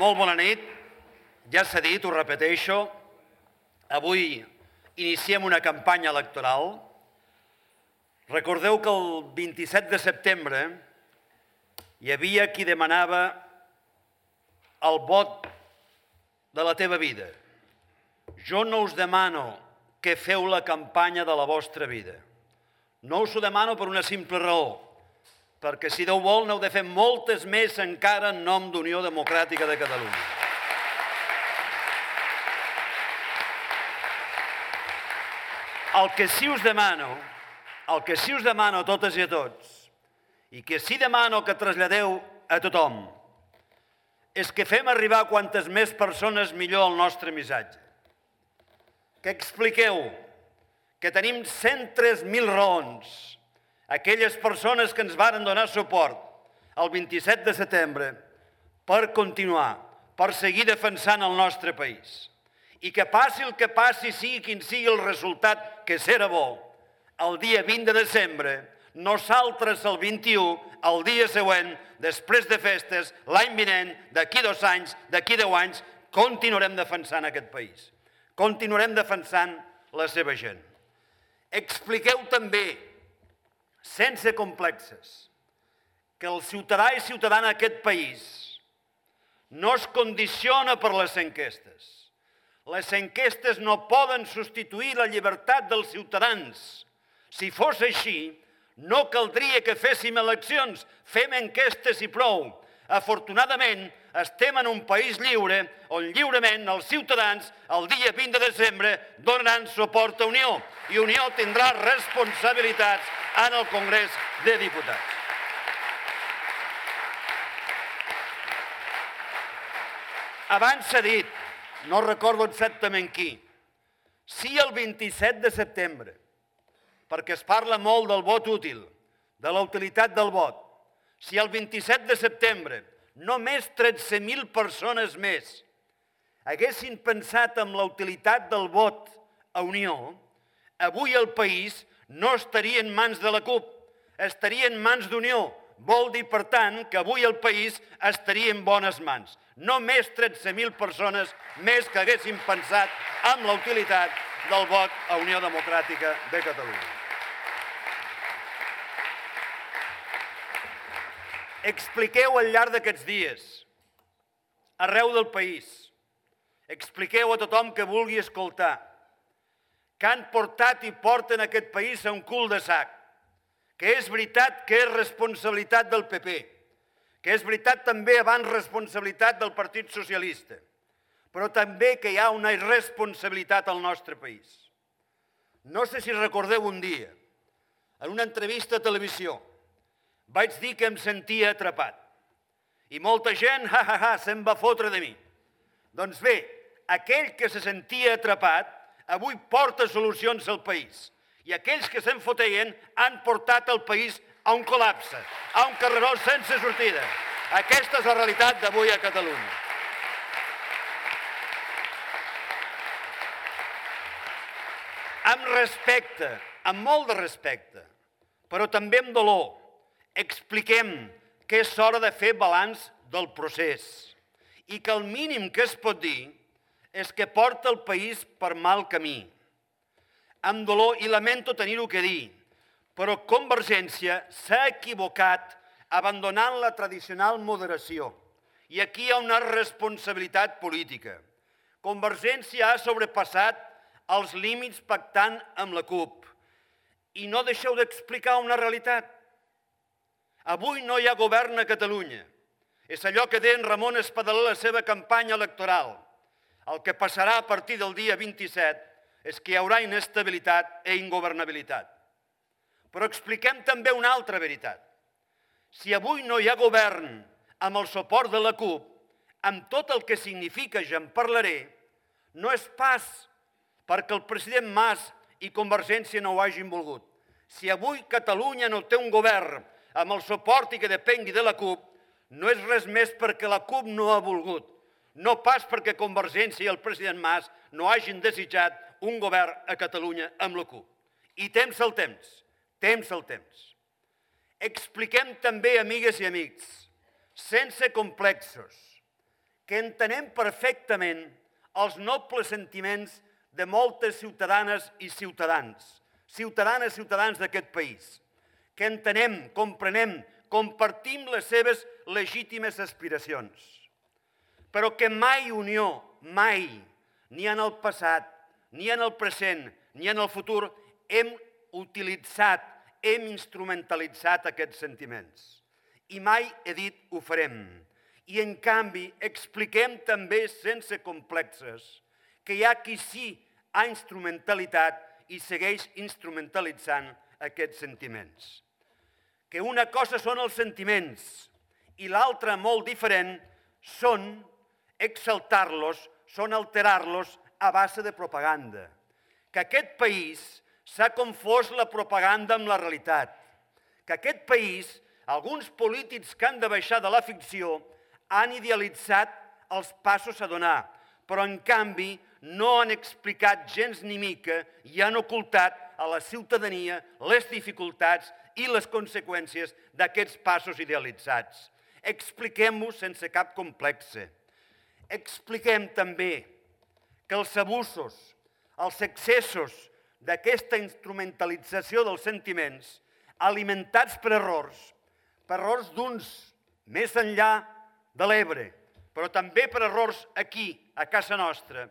Molt bona nit. Ja s'ha dit, ho repeteixo, avui iniciem una campanya electoral. Recordeu que el 27 de setembre hi havia qui demanava el vot de la teva vida. Jo no us demano que feu la campanya de la vostra vida. No us ho demano per una simple raó, perquè si Déu vol n'heu de fer moltes més encara en nom d'Unió Democràtica de Catalunya. El que sí us demano, el que sí us demano a totes i a tots, i que sí demano que traslladeu a tothom, és que fem arribar quantes més persones millor el nostre missatge. Que expliqueu que tenim 103.000 raons, aquelles persones que ens varen donar suport el 27 de setembre per continuar, per seguir defensant el nostre país i que passi el que passi, sigui quin sigui el resultat que serà bo, el dia 20 de desembre, nosaltres el 21, el dia següent, després de festes, l'any vinent, d'aquí dos anys, d'aquí deu anys, continuarem defensant aquest país. Continuarem defensant la seva gent. Expliqueu també, sense complexes, que el ciutadà i ciutadana d'aquest país no es condiciona per les enquestes, les enquestes no poden substituir la llibertat dels ciutadans. Si fos així, no caldria que féssim eleccions, fem enquestes i prou. Afortunadament, estem en un país lliure on lliurement els ciutadans el dia 20 de desembre donaran suport a Unió i Unió tindrà responsabilitats en el Congrés de Diputats. Abans s'ha dit, no recordo exactament qui, sí el 27 de setembre, perquè es parla molt del vot útil, de la utilitat del vot. Si el 27 de setembre només 13.000 persones més haguessin pensat en la utilitat del vot a Unió, avui el país no estaria en mans de la CUP, estaria en mans d'Unió. Vol dir, per tant, que avui el país estaria en bones mans no més 13.000 persones més que haguessin pensat amb la utilitat del vot a Unió Democràtica de Catalunya. Expliqueu al llarg d'aquests dies, arreu del país, expliqueu a tothom que vulgui escoltar, que han portat i porten aquest país a un cul de sac, que és veritat que és responsabilitat del PP, que és veritat també abans responsabilitat del Partit Socialista, però també que hi ha una irresponsabilitat al nostre país. No sé si recordeu un dia, en una entrevista a televisió, vaig dir que em sentia atrapat. I molta gent, ha, ha, ha, se'n va fotre de mi. Doncs bé, aquell que se sentia atrapat avui porta solucions al país. I aquells que se'n foteien han portat el país a un col·lapse, a un carreró sense sortida. Aquesta és la realitat d'avui a Catalunya. Amb respecte, amb molt de respecte, però també amb dolor, expliquem que és hora de fer balanç del procés i que el mínim que es pot dir és que porta el país per mal camí. Amb dolor, i lamento tenir-ho que dir, però Convergència s'ha equivocat abandonant la tradicional moderació. I aquí hi ha una responsabilitat política. Convergència ha sobrepassat els límits pactant amb la CUP. I no deixeu d'explicar una realitat. Avui no hi ha govern a Catalunya. És allò que deia en Ramon Espadaler la seva campanya electoral. El que passarà a partir del dia 27 és que hi haurà inestabilitat i ingovernabilitat. Però expliquem també una altra veritat. Si avui no hi ha govern amb el suport de la CUP, amb tot el que significa, ja en parlaré, no és pas perquè el president Mas i Convergència no ho hagin volgut. Si avui Catalunya no té un govern amb el suport i que depengui de la CUP, no és res més perquè la CUP no ha volgut, no pas perquè Convergència i el president Mas no hagin desitjat un govern a Catalunya amb la CUP. I temps el temps temps al temps. Expliquem també, amigues i amics, sense complexos, que entenem perfectament els nobles sentiments de moltes ciutadanes i ciutadans, ciutadanes i ciutadans d'aquest país, que entenem, comprenem, compartim les seves legítimes aspiracions, però que mai unió, mai, ni en el passat, ni en el present, ni en el futur, hem utilitzat, hem instrumentalitzat aquests sentiments. I mai he dit ho farem. I en canvi expliquem també sense complexes que hi ha qui sí ha instrumentalitat i segueix instrumentalitzant aquests sentiments. Que una cosa són els sentiments i l'altra, molt diferent, són exaltar-los, són alterar-los a base de propaganda. Que aquest país s'ha confós la propaganda amb la realitat. Que aquest país, alguns polítics que han de baixar de la ficció, han idealitzat els passos a donar, però en canvi no han explicat gens ni mica i han ocultat a la ciutadania les dificultats i les conseqüències d'aquests passos idealitzats. Expliquem-ho sense cap complexe. Expliquem també que els abusos, els excessos d'aquesta instrumentalització dels sentiments, alimentats per errors, per errors d'uns més enllà de l'Ebre, però també per errors aquí, a casa nostra,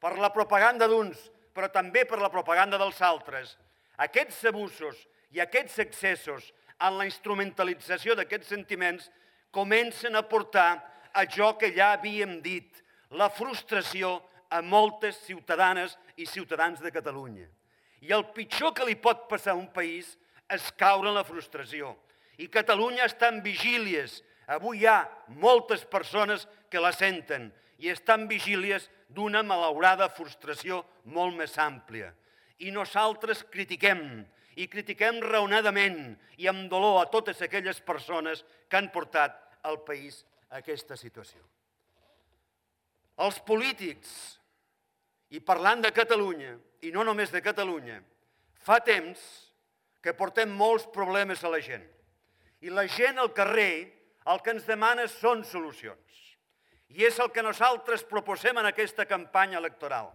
per la propaganda d'uns, però també per la propaganda dels altres, aquests abusos i aquests excessos en la instrumentalització d'aquests sentiments comencen a portar allò que ja havíem dit, la frustració a moltes ciutadanes i ciutadans de Catalunya. I el pitjor que li pot passar a un país és caure en la frustració. I Catalunya està en vigílies. Avui hi ha moltes persones que la senten i estan vigílies d'una malaurada frustració molt més àmplia. I nosaltres critiquem, i critiquem raonadament i amb dolor a totes aquelles persones que han portat el país aquesta situació. Els polítics, i parlant de Catalunya, i no només de Catalunya, fa temps que portem molts problemes a la gent. I la gent al carrer el que ens demana són solucions. I és el que nosaltres proposem en aquesta campanya electoral.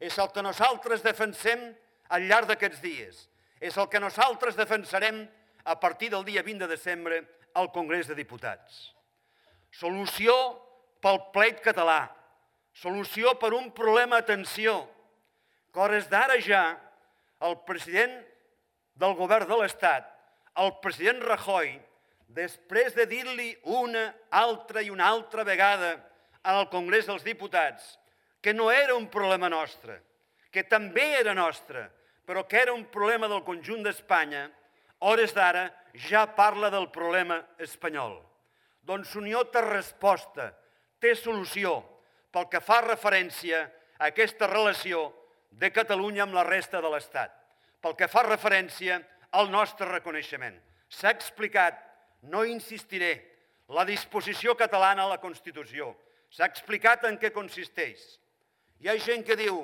És el que nosaltres defensem al llarg d'aquests dies. És el que nosaltres defensarem a partir del dia 20 de desembre al Congrés de Diputats. Solució pel pleit català. Solució per un problema, atenció, que hores d'ara ja el president del govern de l'Estat, el president Rajoy, després de dir-li una, altra i una altra vegada al Congrés dels Diputats que no era un problema nostre, que també era nostre, però que era un problema del conjunt d'Espanya, hores d'ara ja parla del problema espanyol. Doncs Unió té resposta, té solució pel que fa referència a aquesta relació de Catalunya amb la resta de l'Estat, pel que fa referència al nostre reconeixement. S'ha explicat no insistiré, la disposició catalana a la Constitució. S'ha explicat en què consisteix. Hi ha gent que diu,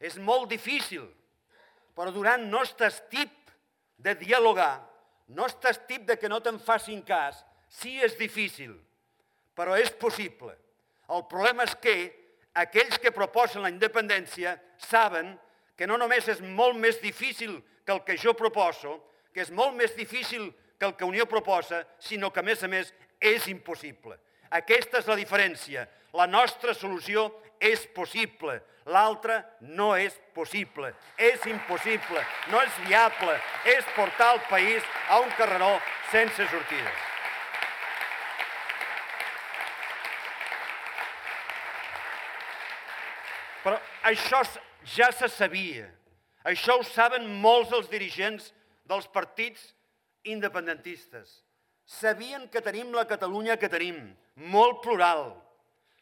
és molt difícil, però durant no estàs tip de dialogar, no estàs tip de que no te'n facin cas, sí és difícil, però és possible. El problema és que aquells que proposen la independència saben que no només és molt més difícil que el que jo proposo, que és molt més difícil que el que Unió proposa, sinó que, a més a més, és impossible. Aquesta és la diferència. La nostra solució és possible, l'altra no és possible. És impossible, no és viable, és portar el país a un carreró sense sortida. Però això ja se sabia. Això ho saben molts dels dirigents dels partits independentistes. Sabien que tenim la Catalunya que tenim, molt plural.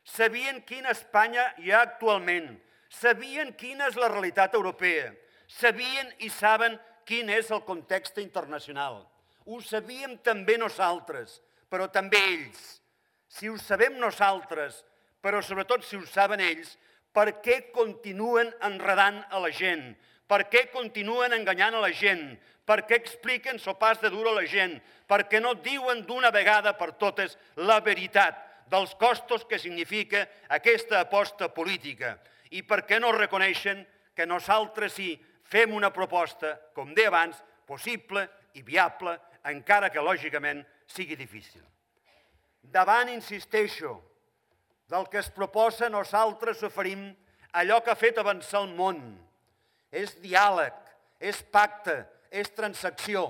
Sabien quina Espanya hi ha actualment. Sabien quina és la realitat europea. Sabien i saben quin és el context internacional. Ho sabíem també nosaltres, però també ells. Si ho sabem nosaltres, però sobretot si ho saben ells, per què continuen enredant a la gent? Per què continuen enganyant a la gent? Per què expliquen sopars de duro a la gent? Per què no diuen d'una vegada per totes la veritat dels costos que significa aquesta aposta política i per què no reconeixen que nosaltres sí fem una proposta, com deia abans, possible i viable, encara que lògicament sigui difícil. Davant, insisteixo, del que es proposa nosaltres oferim allò que ha fet avançar el món. És diàleg, és pacte, és transacció.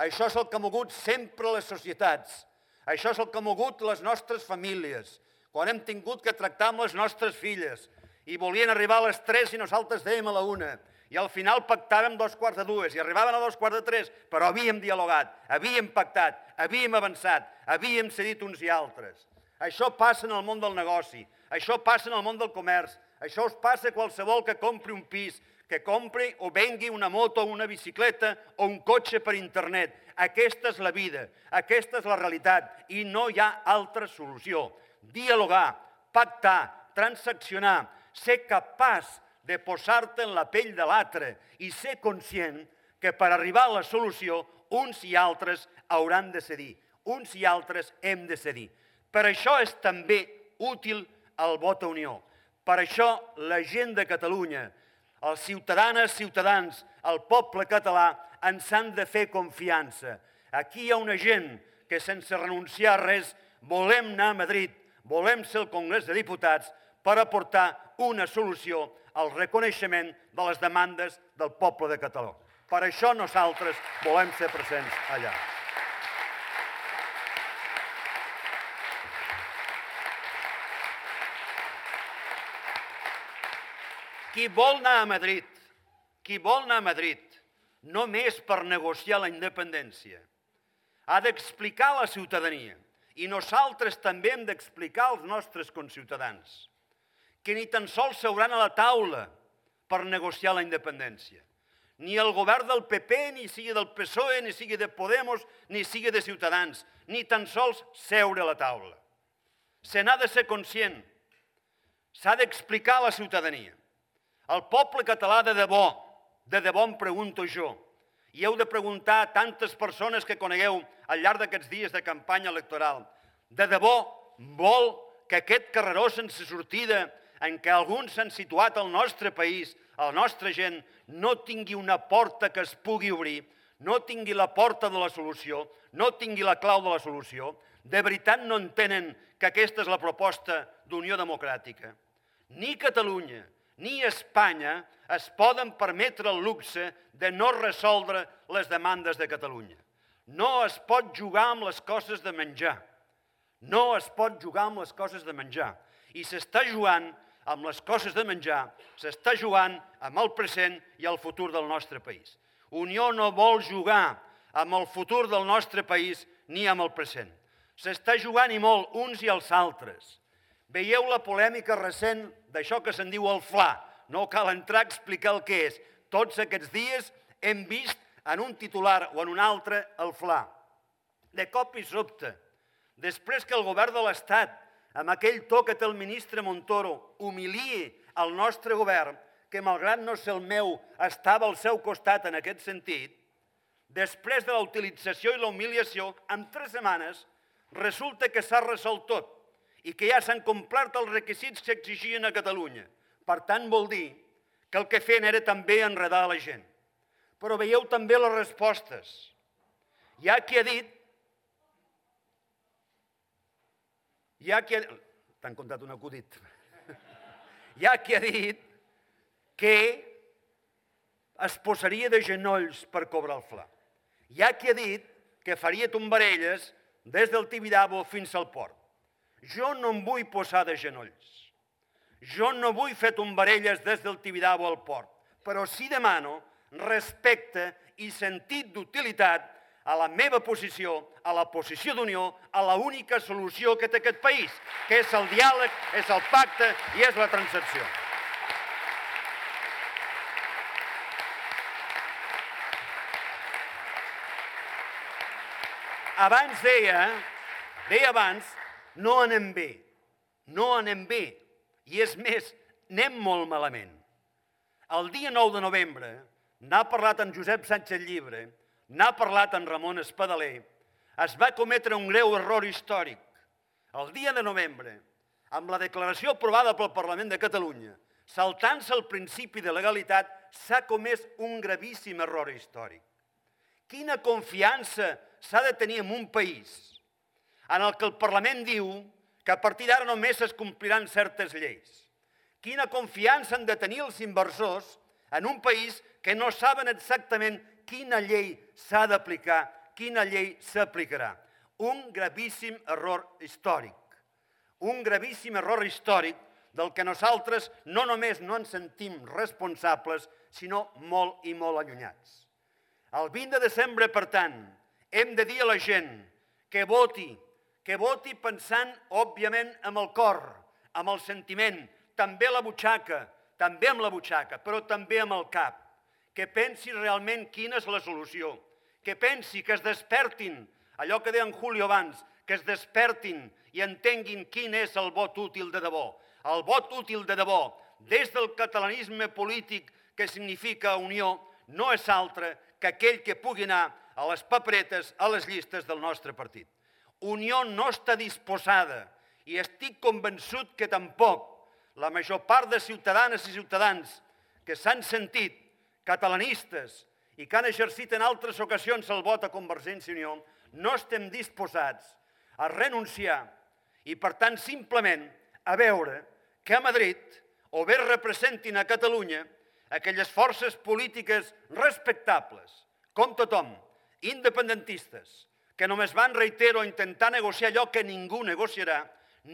Això és el que ha mogut sempre les societats. Això és el que ha mogut les nostres famílies. Quan hem tingut que tractar amb les nostres filles i volien arribar a les 3 i nosaltres dèiem a la 1 i al final pactàvem dos quarts de dues i arribaven a dos quarts de tres, però havíem dialogat, havíem pactat, havíem avançat, havíem cedit uns i altres. Això passa en el món del negoci, això passa en el món del comerç, això us passa a qualsevol que compri un pis, que compri o vengui una moto, una bicicleta o un cotxe per internet. Aquesta és la vida, aquesta és la realitat i no hi ha altra solució. Dialogar, pactar, transaccionar, ser capaç de posar-te en la pell de l'altre i ser conscient que per arribar a la solució uns i altres hauran de cedir, uns i altres hem de cedir. Per això és també útil el vot a unió. Per això la gent de Catalunya, els ciutadanes, ciutadans, el poble català, ens han de fer confiança. Aquí hi ha una gent que sense renunciar a res volem anar a Madrid, volem ser el Congrés de Diputats per aportar una solució al reconeixement de les demandes del poble de Catalunya. Per això nosaltres volem ser presents allà. Qui vol anar a Madrid, qui vol anar a Madrid, només per negociar la independència, ha d'explicar a la ciutadania, i nosaltres també hem d'explicar als nostres conciutadans, que ni tan sols seuran a la taula per negociar la independència. Ni el govern del PP, ni sigui del PSOE, ni sigui de Podemos, ni sigui de Ciutadans, ni tan sols seure a la taula. Se n'ha de ser conscient, s'ha d'explicar a la ciutadania el poble català de debò, de debò em pregunto jo, i heu de preguntar a tantes persones que conegueu al llarg d'aquests dies de campanya electoral, de debò vol que aquest carreró sense sortida en què alguns s'han situat al nostre país, a la nostra gent, no tingui una porta que es pugui obrir, no tingui la porta de la solució, no tingui la clau de la solució, de veritat no entenen que aquesta és la proposta d'Unió Democràtica. Ni Catalunya, ni Espanya es poden permetre el luxe de no resoldre les demandes de Catalunya. No es pot jugar amb les coses de menjar. No es pot jugar amb les coses de menjar. I s'està jugant amb les coses de menjar, s'està jugant amb el present i el futur del nostre país. Unió no vol jugar amb el futur del nostre país ni amb el present. S'està jugant i molt uns i els altres. Veieu la polèmica recent d'això que se'n diu el FLA. No cal entrar a explicar el que és. Tots aquests dies hem vist en un titular o en un altre el FLA. De cop i sobte, després que el govern de l'Estat, amb aquell to que té el ministre Montoro, humiliï el nostre govern, que malgrat no ser el meu, estava al seu costat en aquest sentit, després de la utilització i la humiliació, en tres setmanes, resulta que s'ha resolt tot i que ja s'han complert els requisits que exigien a Catalunya. Per tant, vol dir que el que feien era també enredar la gent. Però veieu també les respostes. Hi ha qui ha dit... Hi ha qui ha... T'han contat un acudit. Hi ha qui ha dit que es posaria de genolls per cobrar el fla. Hi ha qui ha dit que faria tombarelles des del Tibidabo fins al port. Jo no em vull posar de genolls. Jo no vull fer tombarelles des del Tibidabo al port, però sí demano respecte i sentit d'utilitat a la meva posició, a la posició d'unió, a la única solució que té aquest país, que és el diàleg, és el pacte i és la transacció. Abans deia, deia abans no anem bé, no anem bé, i és més, anem molt malament. El dia 9 de novembre n'ha parlat en Josep Sánchez Llibre, n'ha parlat en Ramon Espadaler, es va cometre un greu error històric. el dia de novembre, amb la declaració aprovada pel Parlament de Catalunya, saltant-se el principi de legalitat, s'ha comès un gravíssim error històric. Quina confiança s'ha de tenir en un país en el que el Parlament diu que a partir d'ara només es compliran certes lleis. Quina confiança han de tenir els inversors en un país que no saben exactament quina llei s'ha d'aplicar, quina llei s'aplicarà. Un gravíssim error històric. Un gravíssim error històric del que nosaltres no només no ens sentim responsables, sinó molt i molt allunyats. El 20 de desembre, per tant, hem de dir a la gent que voti, que voti pensant, òbviament, amb el cor, amb el sentiment, també la butxaca, també amb la butxaca, però també amb el cap, que pensi realment quina és la solució, que pensi, que es despertin, allò que deia en Julio abans, que es despertin i entenguin quin és el vot útil de debò. El vot útil de debò, des del catalanisme polític que significa unió, no és altre que aquell que pugui anar a les paperetes, a les llistes del nostre partit. Unió no està disposada i estic convençut que tampoc. La major part de ciutadanes i ciutadans que s'han sentit catalanistes i que han exercit en altres ocasions el vot a Convergència i Unió, no estem disposats a renunciar i, per tant, simplement a veure que a Madrid o bé representin a Catalunya aquelles forces polítiques respectables, com tothom, independentistes, que només van, reitero, intentar negociar allò que ningú negociarà,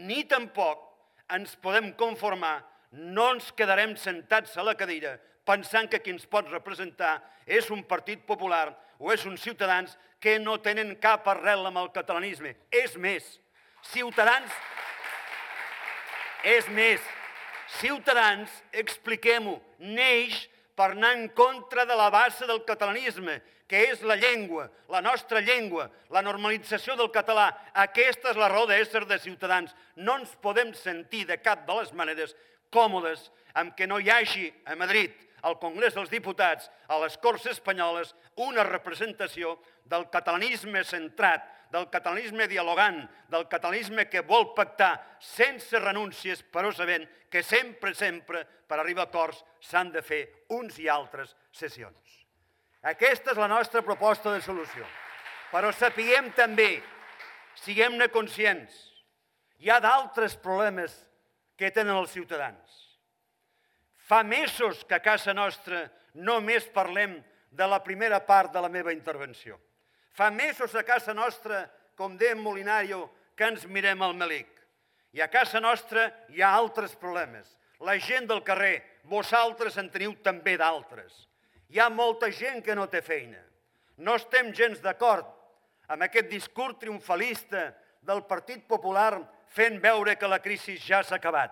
ni tampoc ens podem conformar, no ens quedarem sentats a la cadira pensant que qui ens pot representar és un partit popular o és uns ciutadans que no tenen cap arrel amb el catalanisme. És més, Ciutadans, és més, Ciutadans, expliquem-ho, neix per anar en contra de la base del catalanisme, que és la llengua, la nostra llengua, la normalització del català. Aquesta és la raó d'ésser de ciutadans. No ens podem sentir de cap de les maneres còmodes amb que no hi hagi a Madrid, al Congrés dels Diputats, a les Corts Espanyoles, una representació del catalanisme centrat, del catalanisme dialogant, del catalanisme que vol pactar sense renúncies, però sabent que sempre, sempre, per arribar a acords, s'han de fer uns i altres sessions. Aquesta és la nostra proposta de solució. Però sapiguem també, siguem-ne conscients, hi ha d'altres problemes que tenen els ciutadans. Fa mesos que a casa nostra només parlem de la primera part de la meva intervenció. Fa mesos a casa nostra, com deia Molinario, que ens mirem al melic. I a casa nostra hi ha altres problemes. La gent del carrer, vosaltres en teniu també d'altres. Hi ha molta gent que no té feina. No estem gens d'acord amb aquest discurs triomfalista del Partit Popular fent veure que la crisi ja s'ha acabat.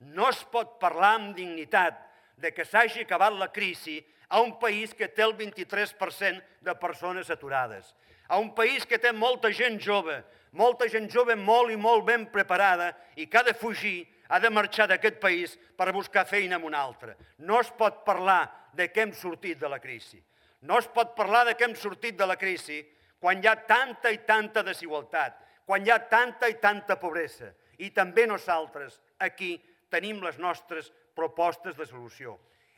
No es pot parlar amb dignitat de que s'hagi acabat la crisi a un país que té el 23% de persones aturades, a un país que té molta gent jove, molta gent jove molt i molt ben preparada i que ha de fugir, ha de marxar d'aquest país per buscar feina en un altre. No es pot parlar de què hem sortit de la crisi. No es pot parlar de què hem sortit de la crisi quan hi ha tanta i tanta desigualtat, quan hi ha tanta i tanta pobresa. I també nosaltres aquí tenim les nostres propostes de solució.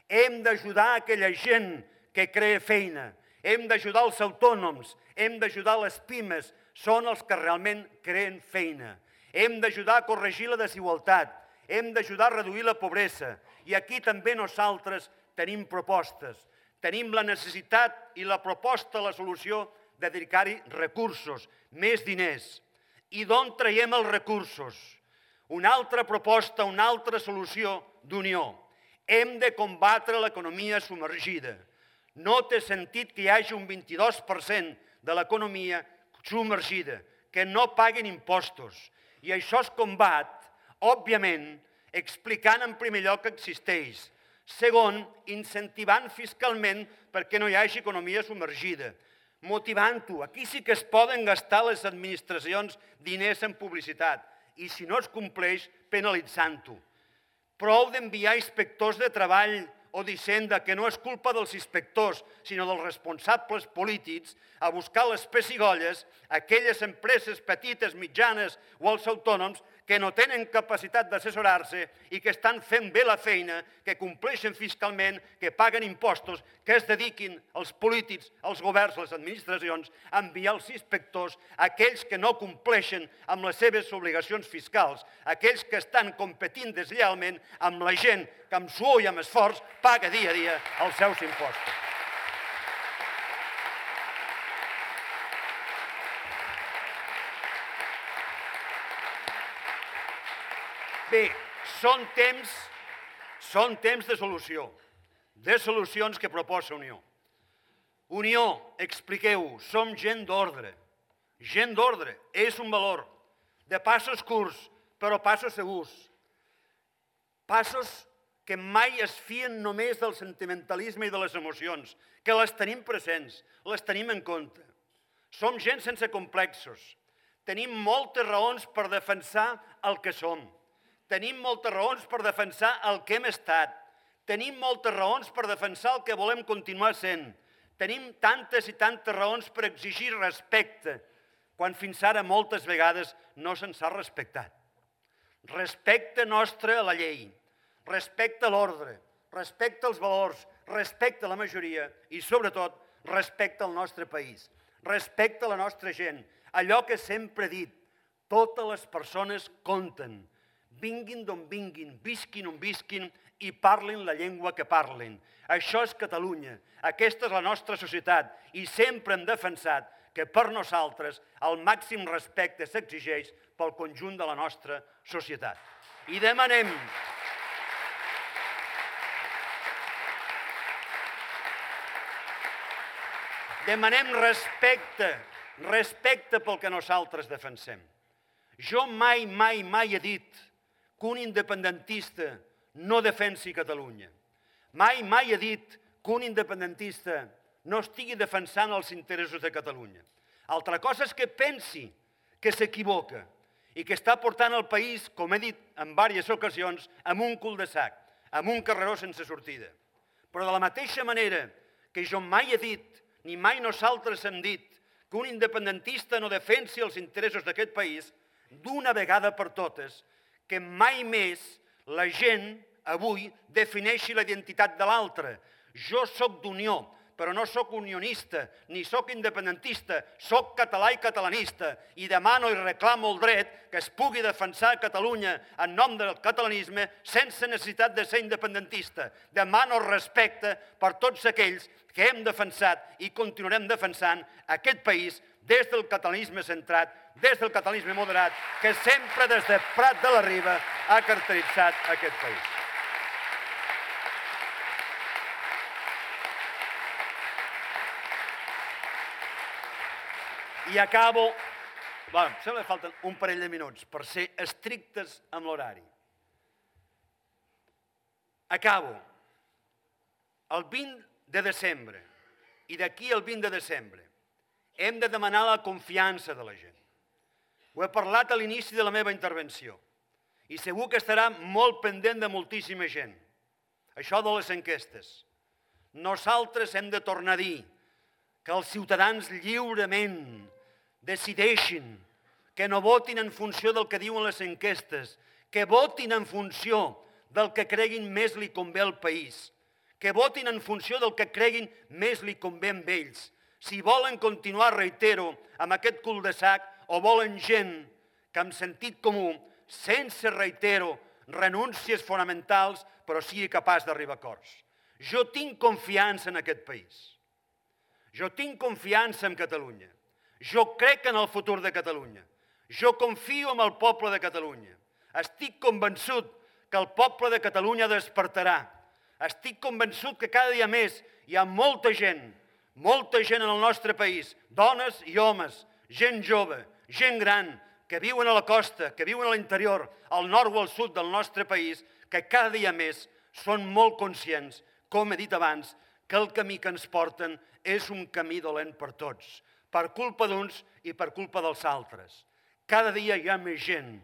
Hem d'ajudar aquella gent que crea feina, hem d'ajudar els autònoms, hem d'ajudar les pimes, són els que realment creen feina. Hem d'ajudar a corregir la desigualtat, hem d'ajudar a reduir la pobresa. I aquí també nosaltres tenim propostes. Tenim la necessitat i la proposta, la solució de dedicar-hi recursos, més diners. I d'on traiem els recursos? Una altra proposta, una altra solució d'unió. Hem de combatre l'economia submergida. No té sentit que hi hagi un 22% de l'economia submergida, que no paguen impostos. I això es combat, òbviament, explicant en primer lloc que existeix. Segon, incentivant fiscalment perquè no hi hagi economia submergida. Motivant-ho. Aquí sí que es poden gastar les administracions diners en publicitat i si no es compleix, penalitzant-ho. Prou d'enviar inspectors de treball o dient que no és culpa dels inspectors, sinó dels responsables polítics, a buscar les pessigolles aquelles empreses petites, mitjanes o els autònoms que no tenen capacitat d'assessorar-se i que estan fent bé la feina, que compleixen fiscalment, que paguen impostos, que es dediquin els polítics, els governs, les administracions, a enviar els inspectors, aquells que no compleixen amb les seves obligacions fiscals, aquells que estan competint desllealment amb la gent que amb suor i amb esforç paga dia a dia els seus impostos. Bé, són temps, són temps de solució, de solucions que proposa Unió. Unió, expliqueu, som gent d'ordre. Gent d'ordre, és un valor. De passos curts, però passos segurs. Passos que mai es fien només del sentimentalisme i de les emocions, que les tenim presents, les tenim en compte. Som gent sense complexos. Tenim moltes raons per defensar el que som Tenim moltes raons per defensar el que hem estat. Tenim moltes raons per defensar el que volem continuar sent. Tenim tantes i tantes raons per exigir respecte, quan fins ara moltes vegades no se'ns ha respectat. Respecte nostre a la llei, respecte a l'ordre, respecte als valors, respecte a la majoria i, sobretot, respecte al nostre país, respecte a la nostra gent. Allò que sempre he dit, totes les persones compten, vinguin d'on vinguin, visquin on visquin i parlin la llengua que parlin. Això és Catalunya, aquesta és la nostra societat i sempre hem defensat que per nosaltres el màxim respecte s'exigeix pel conjunt de la nostra societat. I demanem demanem respecte, respecte pel que nosaltres defensem. Jo mai, mai, mai he dit que un independentista no defensi Catalunya. Mai, mai ha dit que un independentista no estigui defensant els interessos de Catalunya. Altra cosa és que pensi que s'equivoca i que està portant el país, com he dit en diverses ocasions, amb un cul de sac, amb un carreró sense sortida. Però de la mateixa manera que jo mai he dit, ni mai nosaltres hem dit, que un independentista no defensi els interessos d'aquest país, d'una vegada per totes que mai més la gent avui defineixi la identitat de l'altre. Jo sóc d'unió, però no sóc unionista, ni sóc independentista, sóc català i catalanista i demano i reclamo el dret que es pugui defensar Catalunya en nom del catalanisme sense necessitat de ser independentista. Demano respecte per tots aquells que hem defensat i continuarem defensant aquest país des del catalanisme centrat, des del catalanisme moderat, que sempre des de Prat de la Riba ha caracteritzat aquest país. I acabo, bueno, sembla que falten un parell de minuts per ser estrictes amb l'horari. Acabo. El 20 de desembre i d'aquí el 20 de desembre hem de demanar la confiança de la gent. Ho he parlat a l'inici de la meva intervenció i segur que estarà molt pendent de moltíssima gent. Això de les enquestes. Nosaltres hem de tornar a dir que els ciutadans lliurement decideixin que no votin en funció del que diuen les enquestes, que votin en funció del que creguin més li convé al país, que votin en funció del que creguin més li convé amb ells, si volen continuar, reitero, amb aquest cul de sac o volen gent que amb sentit comú, sense, reitero, renúncies fonamentals, però sigui capaç d'arribar a acords. Jo tinc confiança en aquest país. Jo tinc confiança en Catalunya. Jo crec en el futur de Catalunya. Jo confio en el poble de Catalunya. Estic convençut que el poble de Catalunya despertarà. Estic convençut que cada dia més hi ha molta gent molta gent en el nostre país, dones i homes, gent jove, gent gran, que viuen a la costa, que viuen a l'interior, al nord o al sud del nostre país, que cada dia més són molt conscients, com he dit abans, que el camí que ens porten és un camí dolent per tots, per culpa d'uns i per culpa dels altres. Cada dia hi ha més gent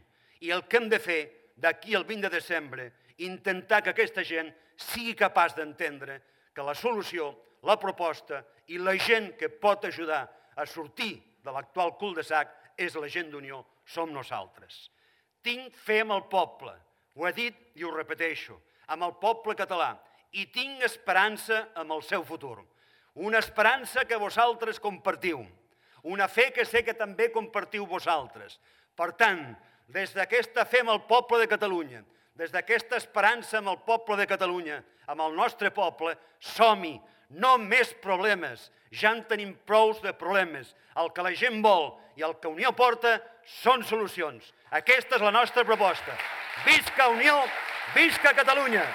i el que hem de fer d'aquí al 20 de desembre intentar que aquesta gent sigui capaç d'entendre que la solució, la proposta i la gent que pot ajudar a sortir de l'actual cul de sac és la gent d'Unió, som nosaltres. Tinc fe amb el poble, ho he dit i ho repeteixo, amb el poble català, i tinc esperança amb el seu futur. Una esperança que vosaltres compartiu, una fe que sé que també compartiu vosaltres. Per tant, des d'aquesta fe amb el poble de Catalunya, des d'aquesta esperança amb el poble de Catalunya, amb el nostre poble, som-hi, no més problemes, ja en tenim prous de problemes. El que la gent vol i el que Unió porta són solucions. Aquesta és la nostra proposta. Visca Unió, visca Catalunya!